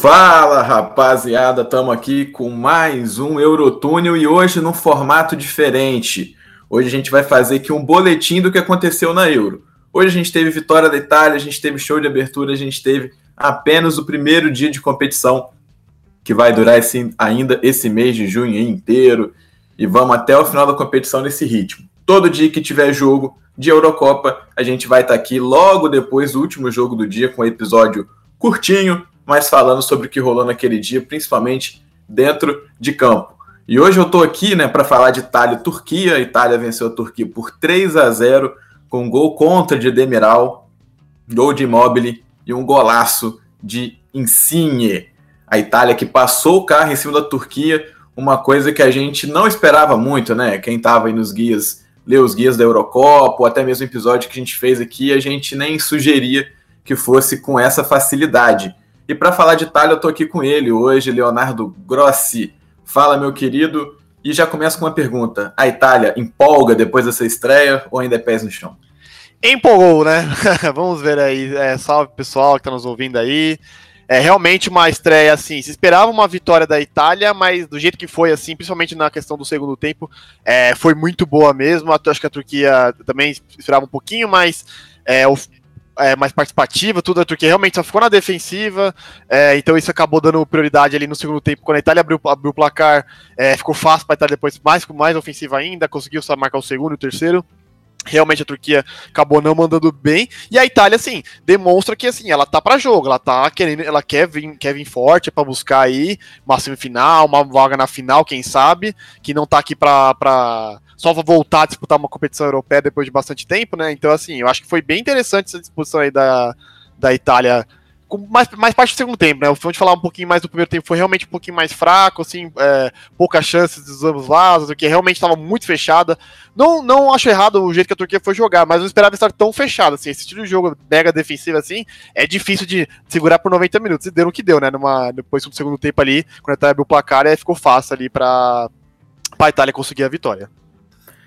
Fala rapaziada, estamos aqui com mais um Eurotúnel e hoje num formato diferente. Hoje a gente vai fazer aqui um boletim do que aconteceu na Euro. Hoje a gente teve vitória da Itália, a gente teve show de abertura, a gente teve apenas o primeiro dia de competição, que vai durar esse, ainda esse mês de junho inteiro, e vamos até o final da competição nesse ritmo. Todo dia que tiver jogo de Eurocopa, a gente vai estar aqui logo depois do último jogo do dia, com um episódio curtinho, mas falando sobre o que rolou naquele dia, principalmente dentro de campo. E hoje eu estou aqui né, para falar de Itália e Turquia. A Itália venceu a Turquia por 3 a 0 com gol contra de Demiral, gol de Immobile e um golaço de Insigne. A Itália que passou o carro em cima da Turquia, uma coisa que a gente não esperava muito, né? Quem estava aí nos guias, leu os guias da Eurocopa, ou até mesmo o episódio que a gente fez aqui, a gente nem sugeria que fosse com essa facilidade. E para falar de Itália, eu estou aqui com ele hoje, Leonardo Grossi. Fala, meu querido. E já começo com uma pergunta: a Itália empolga depois dessa estreia ou ainda é pés no chão? Empolgou, né? Vamos ver aí. É, salve pessoal que está nos ouvindo aí. É realmente uma estreia assim. Se esperava uma vitória da Itália, mas do jeito que foi, assim, principalmente na questão do segundo tempo, é, foi muito boa mesmo. Acho que a Turquia também esperava um pouquinho mais. É, é, mais participativa, tudo, a Turquia realmente só ficou na defensiva, é, então isso acabou dando prioridade ali no segundo tempo, quando a Itália abriu, abriu o placar, é, ficou fácil para a Itália depois mais, mais ofensiva ainda, conseguiu marcar o segundo e o terceiro, realmente a Turquia acabou não mandando bem e a Itália assim demonstra que assim ela tá para jogo ela tá querendo ela quer vir quer vir forte para buscar aí uma semifinal uma vaga na final quem sabe que não tá aqui para só voltar a disputar uma competição europeia depois de bastante tempo, né? Então, assim, eu acho que foi bem interessante essa disposição aí da, da Itália mais, mais parte do segundo tempo, né? Vamos falar um pouquinho mais do primeiro tempo, foi realmente um pouquinho mais fraco, assim, é, poucas chances dos ambos lados, porque realmente estava muito fechada. Não, não acho errado o jeito que a Turquia foi jogar, mas não esperava estar tão fechada, assim, esse estilo de jogo mega defensivo, assim, é difícil de segurar por 90 minutos, e deu o que deu, né? Numa, depois do segundo tempo ali, quando a Itália abriu o placar, aí ficou fácil ali para a Itália conseguir a vitória.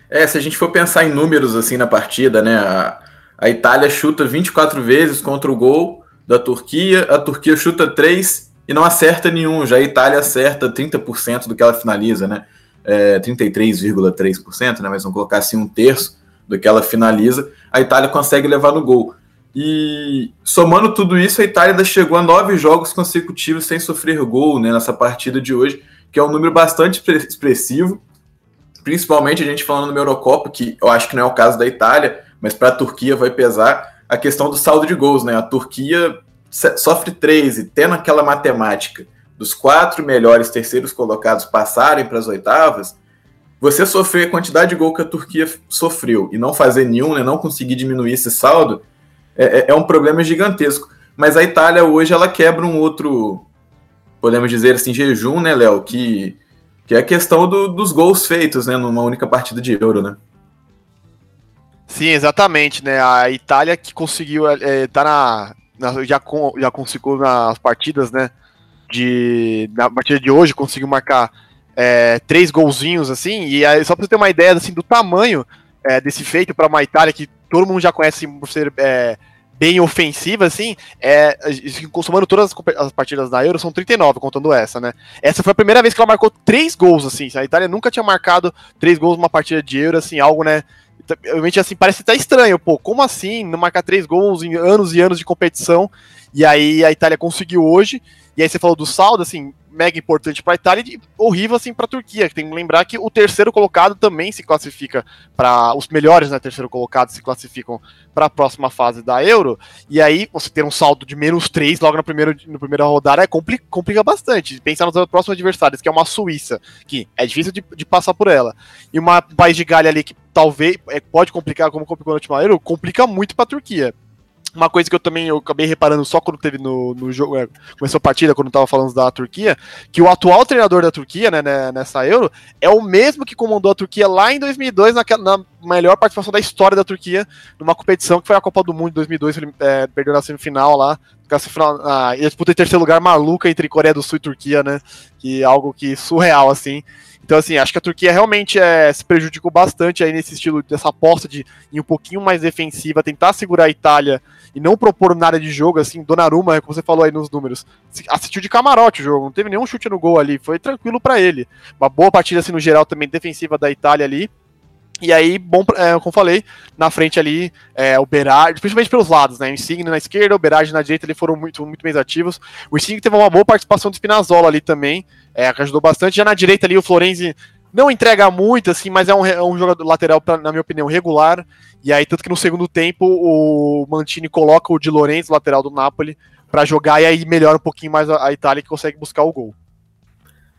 É, se a gente for pensar em números assim na partida, né? A, a Itália chuta 24 vezes contra o gol da Turquia, a Turquia chuta 3 e não acerta nenhum. Já a Itália acerta 30% do que ela finaliza, né? É, 33,3%, né? Mas vamos colocar assim um terço do que ela finaliza, a Itália consegue levar no gol. E somando tudo isso, a Itália ainda chegou a nove jogos consecutivos sem sofrer gol né, nessa partida de hoje, que é um número bastante expressivo principalmente a gente falando no Eurocopa, que eu acho que não é o caso da Itália, mas para a Turquia vai pesar a questão do saldo de gols, né? A Turquia sofre 13, tendo aquela matemática dos quatro melhores terceiros colocados passarem para as oitavas, você sofrer a quantidade de gol que a Turquia sofreu e não fazer nenhum, né, não conseguir diminuir esse saldo, é, é, é um problema gigantesco. Mas a Itália hoje ela quebra um outro, podemos dizer assim, jejum, né, Léo, que que é a questão do, dos gols feitos, né, numa única partida de Euro, né? Sim, exatamente, né? A Itália que conseguiu é, tá na, na, já com, já conseguiu nas partidas, né? De na partida de hoje conseguiu marcar é, três golzinhos assim. E aí, só para ter uma ideia assim do tamanho é, desse feito para uma Itália que todo mundo já conhece por ser é, bem ofensiva, assim, é, somando todas as partidas da Euro, são 39, contando essa, né? Essa foi a primeira vez que ela marcou três gols, assim. A Itália nunca tinha marcado três gols numa partida de Euro, assim, algo, né? Realmente, assim, parece até estranho, pô, como assim não marcar três gols em anos e anos de competição? E aí a Itália conseguiu hoje, e aí você falou do saldo, assim, mega importante para a Itália e horrível assim para a Turquia. Tem que lembrar que o terceiro colocado também se classifica para os melhores, né, terceiro colocado se classificam para a próxima fase da Euro. E aí você ter um saldo de menos 3 logo na primeira, na primeira rodada é complica, complica bastante. Pensar nos próximos adversários, que é uma Suíça, que é difícil de, de passar por ela, e uma país de Galha ali que talvez é, pode complicar como complicou na última Euro, complica muito para a Turquia. Uma coisa que eu também eu acabei reparando só quando teve no, no jogo, é, começou a partida, quando tava falando da Turquia, que o atual treinador da Turquia, né, né nessa Euro, é o mesmo que comandou a Turquia lá em 2002, naquela, na melhor participação da história da Turquia, numa competição que foi a Copa do Mundo de 2002, ele é, perdeu na semifinal lá, na semifinal, ah, e disputa em terceiro lugar maluca entre Coreia do Sul e Turquia, né, que é algo que surreal, assim, então, assim, acho que a Turquia realmente é, se prejudicou bastante aí nesse estilo, dessa aposta de ir um pouquinho mais defensiva, tentar segurar a Itália e não propor nada de jogo, assim, Donnarumma, como você falou aí nos números, assistiu de camarote o jogo, não teve nenhum chute no gol ali, foi tranquilo para ele. Uma boa partida, assim, no geral também defensiva da Itália ali, e aí, bom, é, como falei, na frente ali, é, o Berardi, principalmente pelos lados, né? O Insigne na esquerda, o Berardi na direita, eles foram muito, muito bem ativos. O Insigne teve uma boa participação do Spinazzola ali também, é, que ajudou bastante. Já na direita ali, o Florenzi não entrega muito, assim, mas é um, é um jogador lateral, pra, na minha opinião, regular. E aí, tanto que no segundo tempo, o Mantini coloca o Di Lorenzo, lateral do Napoli, para jogar e aí melhora um pouquinho mais a, a Itália que consegue buscar o gol.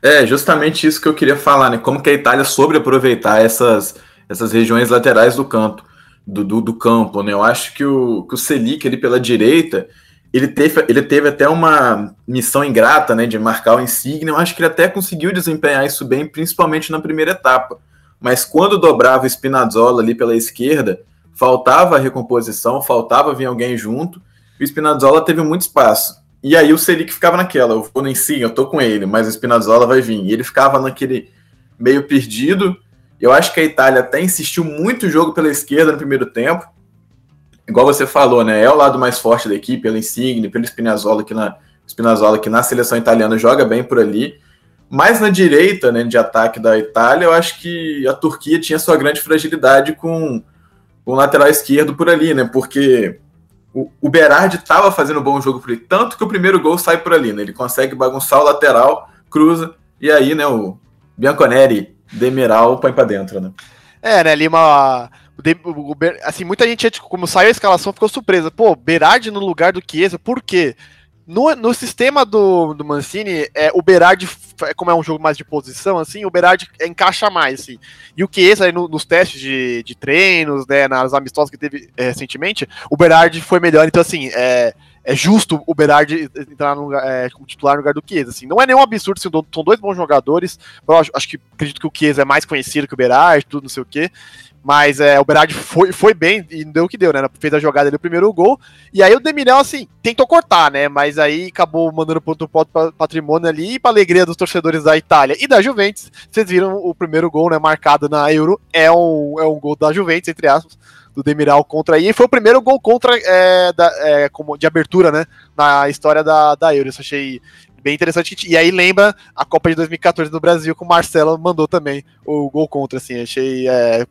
É, justamente isso que eu queria falar, né? Como que a Itália soube aproveitar essas essas regiões laterais do campo, do, do, do, campo, né? Eu acho que o, que o Selic ali pela direita, ele teve, ele teve até uma missão ingrata, né, de marcar o Insigne. Eu acho que ele até conseguiu desempenhar isso bem, principalmente na primeira etapa. Mas quando dobrava o Spinazzola ali pela esquerda, faltava a recomposição, faltava vir alguém junto. E o Spinazzola teve muito espaço. E aí o Selic ficava naquela, eu vou no Insigne, eu tô com ele, mas o Spinazzola vai vir. E ele ficava naquele meio perdido eu acho que a Itália até insistiu muito o jogo pela esquerda no primeiro tempo. Igual você falou, né? É o lado mais forte da equipe, pelo Insigne, pelo Spinazzola, que na, Spinazzola, que na seleção italiana joga bem por ali. Mas na direita, né, de ataque da Itália, eu acho que a Turquia tinha sua grande fragilidade com, o lateral esquerdo por ali, né? Porque o, o Berardi estava fazendo um bom jogo por ali, tanto que o primeiro gol sai por ali, né? Ele consegue bagunçar o lateral, cruza, e aí, né, o Bianconeri Demiral põe pra dentro, né? É, né, ali uma... Assim, muita gente, como saiu a escalação, ficou surpresa. Pô, Berardi no lugar do Chiesa, por quê? No, no sistema do, do Mancini, é, o Berardi, como é um jogo mais de posição, assim, o Berardi encaixa mais, assim. E o Chiesa, no, nos testes de, de treinos, né, nas amistosas que teve é, recentemente, o Berardi foi melhor. Então, assim, é, é justo o Berardi entrar no é, como titular no lugar do Chiesa. Assim. Não é nenhum absurdo, assim, são dois bons jogadores. Acho, que acredito que o Chiesa é mais conhecido que o Berardi, tudo, não sei o quê. Mas é, o Berardi foi, foi bem e deu o que deu, né? Fez a jogada do primeiro gol. E aí o Demirel, assim, tentou cortar, né? Mas aí acabou mandando para outro patrimônio ali e para alegria dos torcedores da Itália e da Juventus. Vocês viram o primeiro gol, né? Marcado na Euro. É um, é um gol da Juventus, entre aspas do Demiral contra aí. E foi o primeiro gol contra é, da, é, como, de abertura, né? Na história da, da Euro. Isso achei bem interessante. E aí lembra a Copa de 2014 do Brasil, que o Marcelo mandou também o gol contra, assim. Achei é,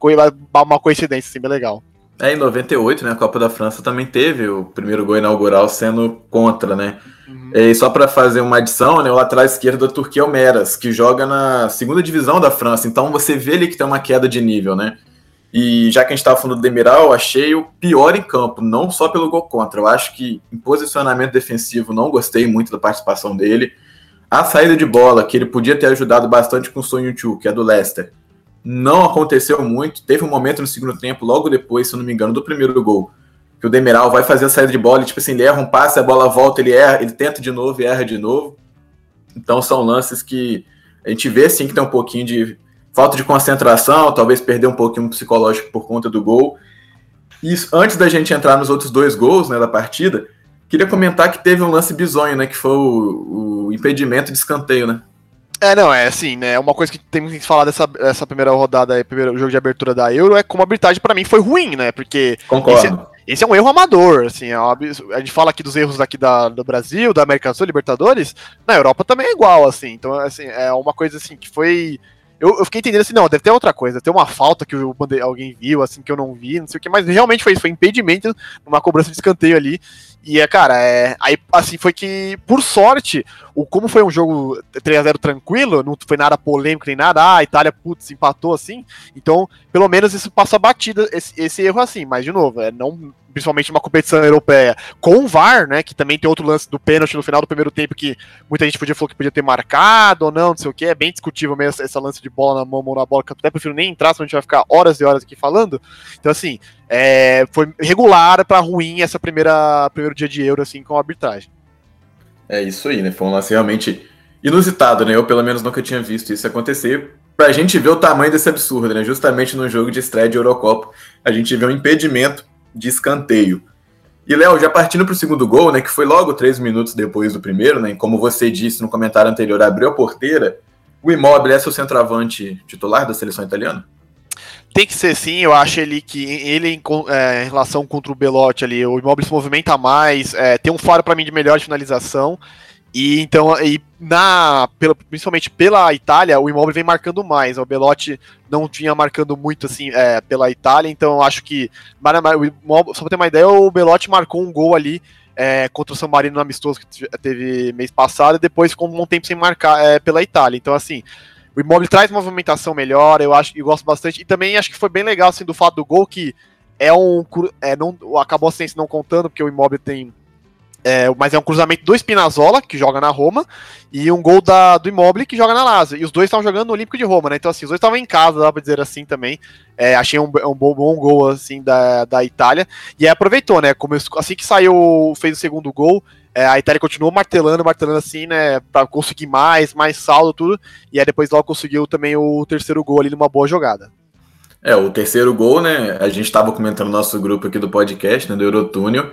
uma coincidência, assim, bem legal. É, em 98, né, a Copa da França também teve o primeiro gol inaugural sendo contra, né? Uhum. E só para fazer uma adição, né, o lateral esquerdo da Turquia é o Meras, que joga na segunda divisão da França. Então você vê ali que tem uma queda de nível, né? E já que a gente estava falando do Demiral, eu achei o pior em campo, não só pelo gol contra. Eu acho que em posicionamento defensivo não gostei muito da participação dele. A saída de bola, que ele podia ter ajudado bastante com o Sonho Chu, que é do Leicester, não aconteceu muito. Teve um momento no segundo tempo, logo depois, se não me engano, do primeiro gol, que o Demiral vai fazer a saída de bola e, tipo assim, ele erra um passe, a bola volta, ele erra, ele tenta de novo e erra de novo. Então são lances que a gente vê sim que tem um pouquinho de falta de concentração, talvez perder um pouquinho psicológico por conta do gol. Isso, antes da gente entrar nos outros dois gols né, da partida, queria comentar que teve um lance bizonho, né? Que foi o, o impedimento de escanteio, né? É, não, é assim, né? Uma coisa que temos que falar dessa, dessa primeira rodada, primeiro jogo de abertura da Euro, é como a arbitragem para mim foi ruim, né? Porque. Esse, esse, é um erro amador, assim. É uma, a gente fala aqui dos erros daqui da, do Brasil, da América do Sul, Libertadores, na Europa também é igual, assim. Então, assim, é uma coisa assim que foi eu, eu, fiquei entendendo assim, não, deve ter outra coisa, deve ter uma falta que eu, alguém viu, assim, que eu não vi, não sei o que, mas realmente foi isso, foi impedimento numa cobrança de escanteio ali. E é, cara, é, aí assim foi que, por sorte, o como foi um jogo 3x0 tranquilo, não foi nada polêmico nem nada, ah, a Itália, putz, empatou assim. Então, pelo menos isso passa batida, esse, esse erro assim, mas de novo, é, não, principalmente numa competição europeia, com o VAR, né? Que também tem outro lance do pênalti no final do primeiro tempo que muita gente podia falar que podia ter marcado ou não, não sei o que. É bem discutível mesmo essa lance de bola na mão, mão na bola, que eu até prefiro nem entrar, senão a gente vai ficar horas e horas aqui falando. Então, assim, é, foi regular para ruim essa primeira primeiro dia de Euro, assim, com a arbitragem. É isso aí, né? Foi um lance realmente inusitado, né? Eu, pelo menos, nunca tinha visto isso acontecer. Pra gente ver o tamanho desse absurdo, né? Justamente no jogo de estreia de Eurocopa, a gente vê um impedimento de escanteio. E, Léo, já partindo para o segundo gol, né? Que foi logo três minutos depois do primeiro, né? E como você disse no comentário anterior, abriu a porteira. O Immobile é seu centroavante titular da seleção italiana? Tem que ser sim, eu acho ele que ele em, é, em relação contra o Belotti ali, o Immobile se movimenta mais, é, tem um faro para mim de melhor finalização. E então, e na, pela, principalmente pela Itália, o Immobile vem marcando mais. O Belotti não vinha marcando muito assim é, pela Itália, então eu acho que. Só pra ter uma ideia, o Belotti marcou um gol ali é, contra o San Marino no amistoso que teve mês passado, e depois ficou um tempo sem marcar é, pela Itália. Então, assim, o Immobile traz movimentação melhor, eu acho e gosto bastante. E também acho que foi bem legal assim, do fato do gol que é um. É, não, acabou a ciência não contando, porque o Immobile tem é, mas é um cruzamento do Spinazzola, que joga na Roma, e um gol da, do Immobile, que joga na Lazio. E os dois estavam jogando no Olímpico de Roma, né? Então, assim, os dois estavam em casa, dá pra dizer assim também. É, achei um, um bom, bom, gol, assim, da, da Itália. E aí aproveitou, né? Começou, assim que saiu, fez o segundo gol, é, a Itália continuou martelando, martelando assim, né? Pra conseguir mais, mais saldo, tudo. E aí depois logo conseguiu também o terceiro gol ali numa boa jogada. É, o terceiro gol, né? A gente estava comentando no nosso grupo aqui do podcast, né? Do Eurotúnel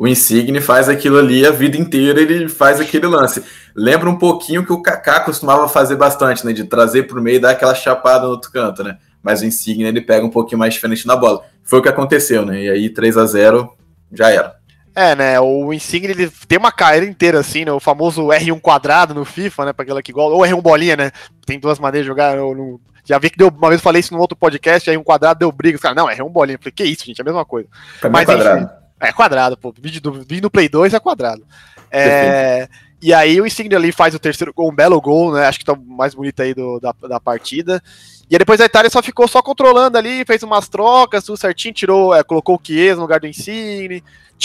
o Insigne faz aquilo ali a vida inteira, ele faz aquele lance. Lembra um pouquinho que o Kaká costumava fazer bastante, né? De trazer para o meio e dar aquela chapada no outro canto, né? Mas o Insigne ele pega um pouquinho mais diferente na bola. Foi o que aconteceu, né? E aí 3 a 0 já era. É, né? O Insigne ele tem uma carreira inteira assim, né? O famoso R1 quadrado no FIFA, né? Para aquela que igual ou R1 bolinha, né? Tem duas maneiras de jogar. No... Já vi que deu uma vez eu falei isso no outro podcast, R1 quadrado deu briga. Os caras, não, R1 bolinha. Eu falei, que isso, gente? É a mesma coisa. Mas quadrado. É quadrado, pô. Vídeo no Play 2 é quadrado. É, e aí o Insigne ali faz o terceiro gol, um belo gol, né? Acho que tá mais bonito aí do, da, da partida. E aí depois a Itália só ficou só controlando ali, fez umas trocas, tudo certinho, tirou, é, colocou o Chiesa no lugar do Insigne,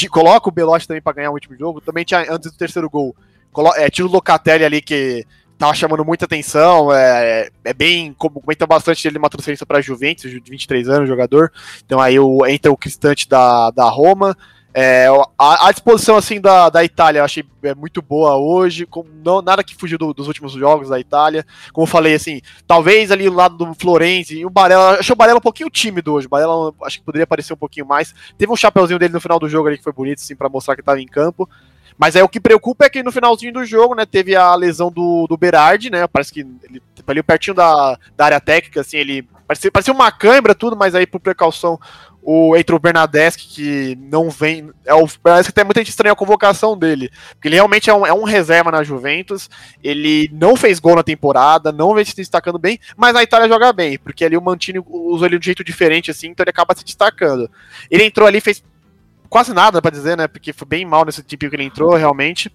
coloca o Belotti também para ganhar o último jogo. Também tinha, antes do terceiro gol, colo, é, tira o Locatelli ali que tava chamando muita atenção, é, é bem, comenta bastante ele uma transferência para Juventus, de 23 anos, jogador. Então aí o, entra o Cristante da, da Roma. É, a, a, disposição assim da, da Itália eu achei é, muito boa hoje, com, não, nada que fugiu do, dos últimos jogos da Itália. Como eu falei, assim, talvez ali do lado do Florenzi, o Barella, achei o Barella um pouquinho tímido hoje. O Barella acho que poderia aparecer um pouquinho mais. Teve um chapeuzinho dele no final do jogo ali que foi bonito, assim, para mostrar que estava em campo. Mas é o que preocupa é que no finalzinho do jogo, né, teve a lesão do, do Berardi, né? Parece que ele ali pertinho da, da área técnica, assim, ele parecia, parecia uma câimbra, tudo, mas aí por precaução o o Bernadeschi, que não vem. É o, que tem muita gente estranha a convocação dele. Porque ele realmente é um, é um, reserva na Juventus. Ele não fez gol na temporada, não vem se destacando bem, mas na Itália joga bem, porque ali o Mantini usou ele de um jeito diferente, assim, então ele acaba se destacando. Ele entrou ali, fez quase nada para dizer, né? Porque foi bem mal nesse tipo que ele entrou, realmente.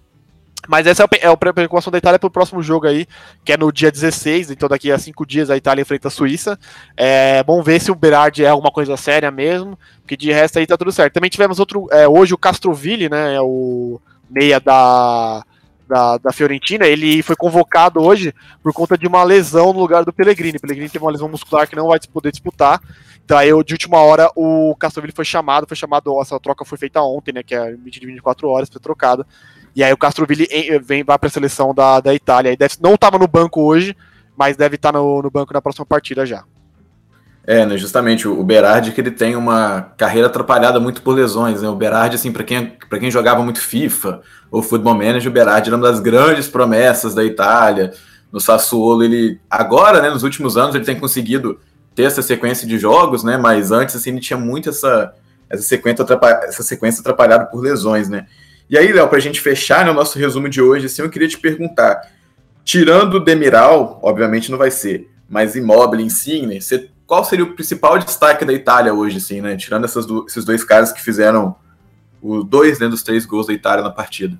Mas essa é a preocupação da Itália para o próximo jogo aí, que é no dia 16, então daqui a cinco dias a Itália enfrenta a Suíça. É, vamos ver se o Berardi é alguma coisa séria mesmo, porque de resto aí tá tudo certo. Também tivemos outro, é, hoje o Castroville, né, é o meia da, da, da, Fiorentina, ele foi convocado hoje por conta de uma lesão no lugar do Pellegrini. O Pellegrini teve uma lesão muscular que não vai poder disputar. Então aí, de última hora, o Castroville foi chamado, foi chamado, essa troca foi feita ontem, né, que é limite de 24 horas, foi trocada. E aí o Castroville vem, vai para a seleção da, da Itália. E deve, não estava no banco hoje, mas deve estar tá no, no banco na próxima partida já. É, né, justamente o Berardi que ele tem uma carreira atrapalhada muito por lesões, né? O Berardi assim, para quem para quem jogava muito FIFA ou Football Manager, o Berardi era uma das grandes promessas da Itália. No Sassuolo, ele agora, né, nos últimos anos ele tem conseguido ter essa sequência de jogos, né? Mas antes assim ele tinha muito essa essa sequência atrapalhada, essa sequência atrapalhada por lesões, né? E aí, Léo, para a gente fechar né, o nosso resumo de hoje, assim, eu queria te perguntar, tirando o Demiral, obviamente não vai ser, mas Immobile, Insigne, você, qual seria o principal destaque da Itália hoje, assim, né? Tirando essas do, esses dois caras que fizeram os dois né, dos três gols da Itália na partida.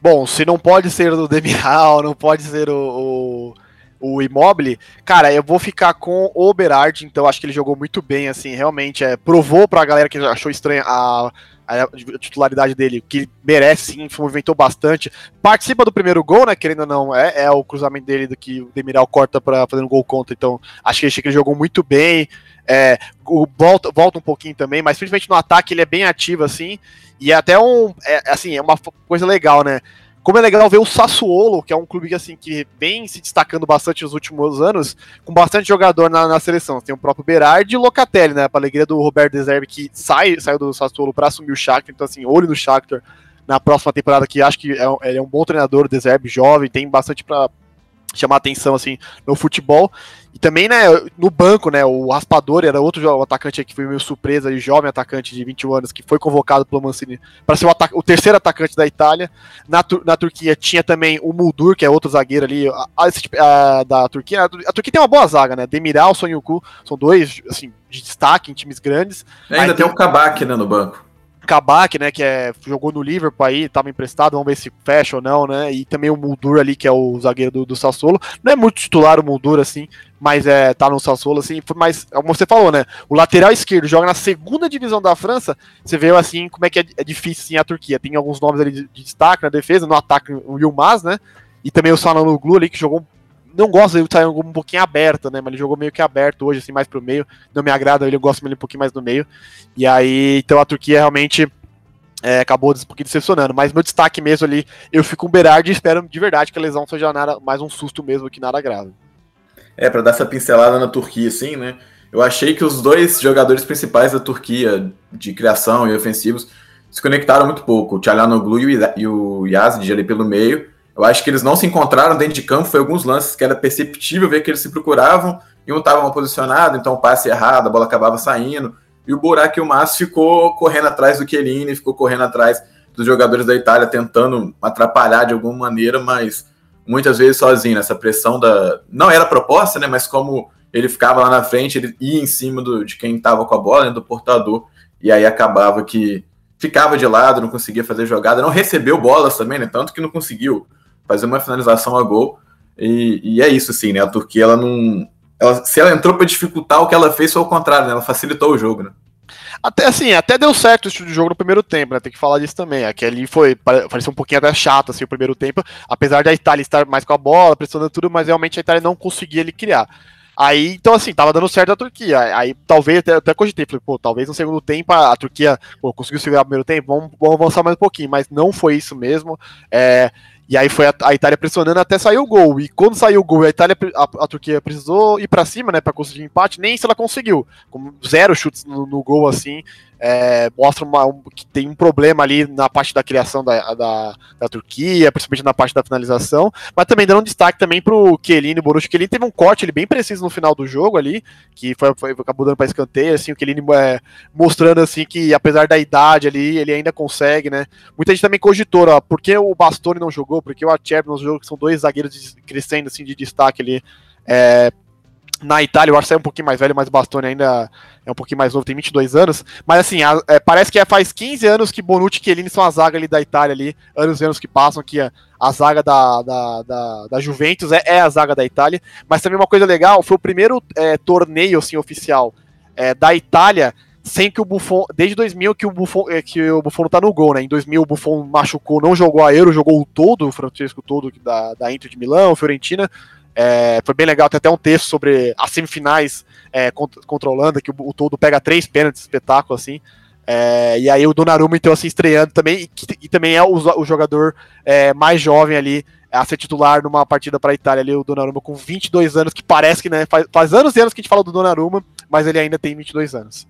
Bom, se não pode ser o Demiral, não pode ser o, o o Immobile, cara, eu vou ficar com o Berardi, então acho que ele jogou muito bem, assim, realmente, é, provou pra galera que achou estranha a, a titularidade dele, que merece sim, movimentou bastante, participa do primeiro gol, né, querendo ou não, é, é o cruzamento dele do que o Demiral corta para fazer um gol contra, então acho que, que ele jogou muito bem, é, o, volta, volta um pouquinho também, mas principalmente no ataque ele é bem ativo, assim, e é até um, é, assim, é uma coisa legal, né, como é legal ver o Sassuolo, que é um clube que, assim, que vem se destacando bastante nos últimos anos, com bastante jogador na, na seleção. Tem o próprio Berardi e Locatelli, né? Para alegria do Roberto Deserve, que sai, saiu do Sassuolo para assumir o Shakhtar. Então, assim, olho no Shakhtar na próxima temporada, que acho que é, ele é um bom treinador, Deserve, jovem, tem bastante para chamar atenção assim no futebol. E também, né, no banco, né, o Raspador era outro atacante que foi meio surpresa e jovem atacante de 21 anos que foi convocado pelo Mancini para ser o, o, terceiro atacante da Itália. Na, na Turquia tinha também o Muldur, que é outro zagueiro ali a, a, a, da Turquia. A, Turquia tem uma boa zaga, né? Demiral, Sonhuku, são dois assim de destaque em times grandes. ainda tem o Kabak, né, no banco. Kabak, né, que é, jogou no Liverpool aí, estava emprestado, vamos ver se fecha ou não, né, e também o Muldur ali, que é o zagueiro do, do Sassuolo, não é muito titular o Muldur, assim, mas é, tá no Sassuolo, assim, mas, como você falou, né, o lateral esquerdo joga na segunda divisão da França, você vê, assim, como é que é, é difícil, assim, a Turquia, tem alguns nomes ali de, de destaque na defesa, no ataque o Yilmaz, né, e também o Salanoglu ali, que jogou não gosto dele sair um pouquinho aberto, né? Mas ele jogou meio que aberto hoje, assim, mais pro meio. Não me agrada ele, eu gosto dele um pouquinho mais no meio. E aí, então a Turquia realmente é, acabou um pouquinho decepcionando. Mas meu destaque mesmo ali, eu fico com o Berardi e espero de verdade que a lesão seja nada, mais um susto mesmo que nada grave. É, para dar essa pincelada na Turquia, assim, né? Eu achei que os dois jogadores principais da Turquia, de criação e ofensivos, se conectaram muito pouco. O Tchalanoglu e o Yazid ali pelo meio eu acho que eles não se encontraram dentro de campo, foi alguns lances que era perceptível ver que eles se procuravam e um estava mal posicionado, então passe errado, a bola acabava saindo. E o Burak e o Massa ficou correndo atrás do Chiellini, ficou correndo atrás dos jogadores da Itália, tentando atrapalhar de alguma maneira, mas muitas vezes sozinho. Essa pressão da. Não era proposta, né? Mas como ele ficava lá na frente, ele ia em cima do, de quem estava com a bola, né, do portador, e aí acabava que ficava de lado, não conseguia fazer jogada, não recebeu bolas também, né? Tanto que não conseguiu fazer uma finalização a gol. E, e é isso, assim, né? A Turquia, ela não. Ela, se ela entrou para dificultar, o que ela fez foi o contrário, né? Ela facilitou o jogo, né? Até assim, até deu certo o estilo de jogo no primeiro tempo, né? Tem que falar disso também. Aqui ali foi, pareceu um pouquinho até chato assim o primeiro tempo, apesar da Itália estar mais com a bola, pressionando tudo, mas realmente a Itália não conseguia ele criar. Aí, então assim, tava dando certo a Turquia. Aí talvez até, até cogitei, falei, pô, talvez no segundo tempo a, a Turquia pô, conseguiu segurar o primeiro tempo, vamos, vamos avançar mais um pouquinho, mas não foi isso mesmo. É, e aí foi a, a, Itália pressionando até sair o gol. E quando saiu o gol, a Itália, a, a Turquia precisou ir para cima, né, para conseguir empate. Nem isso ela conseguiu. Com zero chutes no, no gol assim, é, mostra uma, um, que tem um problema ali na parte da criação da, da, da, Turquia, principalmente na parte da finalização, mas também dando um destaque também pro Chiellini, o Borussia Chiellini teve um corte ele bem preciso no final do jogo ali, que foi, foi acabou dando para escanteio, assim, o Chiellini é, mostrando assim que apesar da idade ali, ele ainda consegue, né? Muita gente também cogitou, ó, por que o Bastoni não jogou, por que o Acerbi não jogou, que são dois zagueiros crescendo assim de destaque ali, é, na Itália, o Arce é um pouquinho mais velho, mas o Bastoni ainda é um pouquinho mais novo, tem 22 anos. Mas assim, a, é, parece que é, faz 15 anos que Bonucci e Chiellini são a zaga ali da Itália ali, anos e anos que passam, que a, a zaga da, da, da, da Juventus é, é, a zaga da Itália. Mas também uma coisa legal, foi o primeiro é, torneio assim, oficial é, da Itália sem que o Buffon, desde 2000 que o Buffon, é, que o Buffon tá no gol, né? Em 2000 o Buffon machucou, não jogou a Euro, jogou o todo, o Francesco todo da, da Inter de Milão, Fiorentina, é, foi bem legal, tem até um texto sobre as semifinais é, a Holanda, que o, o todo pega três pênaltis, espetáculo, assim. É, e aí o Donnarumma, então, assim, estreando também, e, e também é o, o jogador é, mais jovem ali a ser titular numa partida para a Itália ali, o Donnarumma com 22 anos, que parece que, né, faz, faz anos e anos que a gente fala do Donnarumma, mas ele ainda tem 22 anos.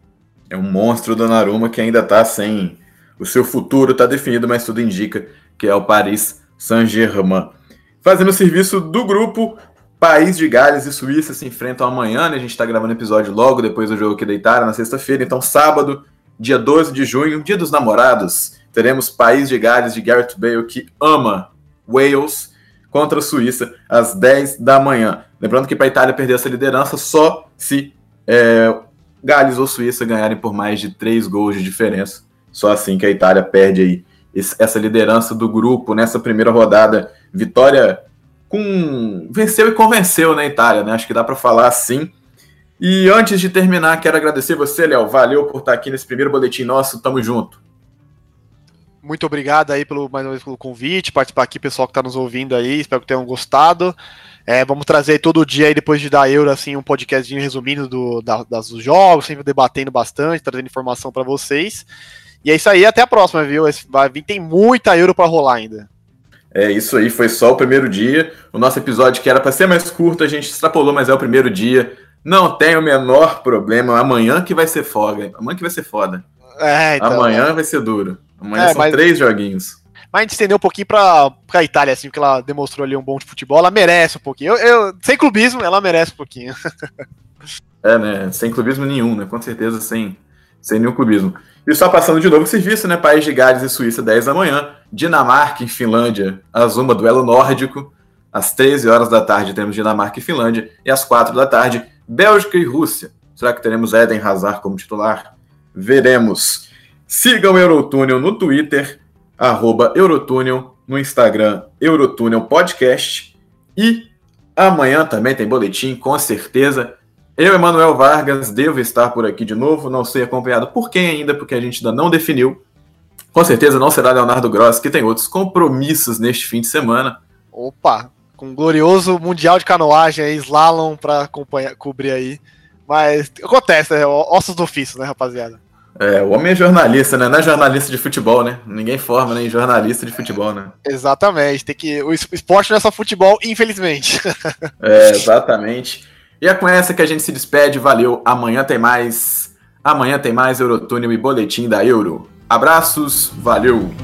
É um monstro Donnarumma que ainda tá sem... O seu futuro tá definido, mas tudo indica que é o Paris Saint-Germain. Fazendo o serviço do grupo, País de Gales e Suíça se enfrentam amanhã, né? A gente está gravando episódio logo depois do jogo da Itália, na sexta-feira. Então, sábado, dia 12 de junho, dia dos namorados, teremos País de Gales de Gareth Bale, que ama Wales, contra a Suíça, às 10 da manhã. Lembrando que para a Itália perder essa liderança só se é, Gales ou Suíça ganharem por mais de 3 gols de diferença. Só assim que a Itália perde aí essa liderança do grupo nessa primeira rodada. Vitória com venceu e convenceu na Itália, né? Acho que dá para falar assim. E antes de terminar, quero agradecer você, Léo. Valeu por estar aqui nesse primeiro boletim nosso. Tamo junto. Muito obrigado aí pelo mais uma vez pelo convite, participar aqui, pessoal que está nos ouvindo aí. Espero que tenham gostado. É, vamos trazer todo dia aí, depois de dar euro, assim, um podcastzinho resumindo do, da, das, dos jogos, sempre debatendo bastante, trazendo informação para vocês. E é isso aí, até a próxima, viu? Vai vir, tem muita euro para rolar ainda. É isso aí, foi só o primeiro dia. O nosso episódio, que era para ser mais curto, a gente extrapolou, mas é o primeiro dia. Não tem o menor problema. Amanhã que vai ser foda. Amanhã que vai ser foda. É, então, Amanhã é. vai ser duro. Amanhã é, são mas... três joguinhos. Mas a gente estendeu um pouquinho pra, pra Itália, assim, porque ela demonstrou ali um bom de futebol. Ela merece um pouquinho. Eu, eu sem clubismo, ela merece um pouquinho. é, né? Sem clubismo nenhum, né? Com certeza, sem, sem nenhum clubismo. E só passando de novo o serviço, né? País de Gales e Suíça, 10 da manhã. Dinamarca e Finlândia, Azuma, duelo nórdico. Às 13 horas da tarde temos Dinamarca e Finlândia. E às 4 da tarde, Bélgica e Rússia. Será que teremos Eden Hazard como titular? Veremos. Sigam o Eurotúnel no Twitter, arroba Eurotúnel, no Instagram, Eurotúnel Podcast. E amanhã também tem boletim, com certeza. Eu, Emanuel Vargas, devo estar por aqui de novo. Não sei acompanhado por quem ainda, porque a gente ainda não definiu. Com certeza não será Leonardo Gross, que tem outros compromissos neste fim de semana. Opa, com um glorioso Mundial de Canoagem aí, slalom para cobrir aí. Mas acontece, né? Ossos do ofício, né, rapaziada? É, o homem é jornalista, né? Não é jornalista de futebol, né? Ninguém forma né? jornalista de futebol, né? Exatamente. Tem que o esporte não é só futebol, infelizmente. é, exatamente. E é com essa que a gente se despede. Valeu. Amanhã tem mais. Amanhã tem mais Eurotúnel e boletim da Euro. Abraços. Valeu.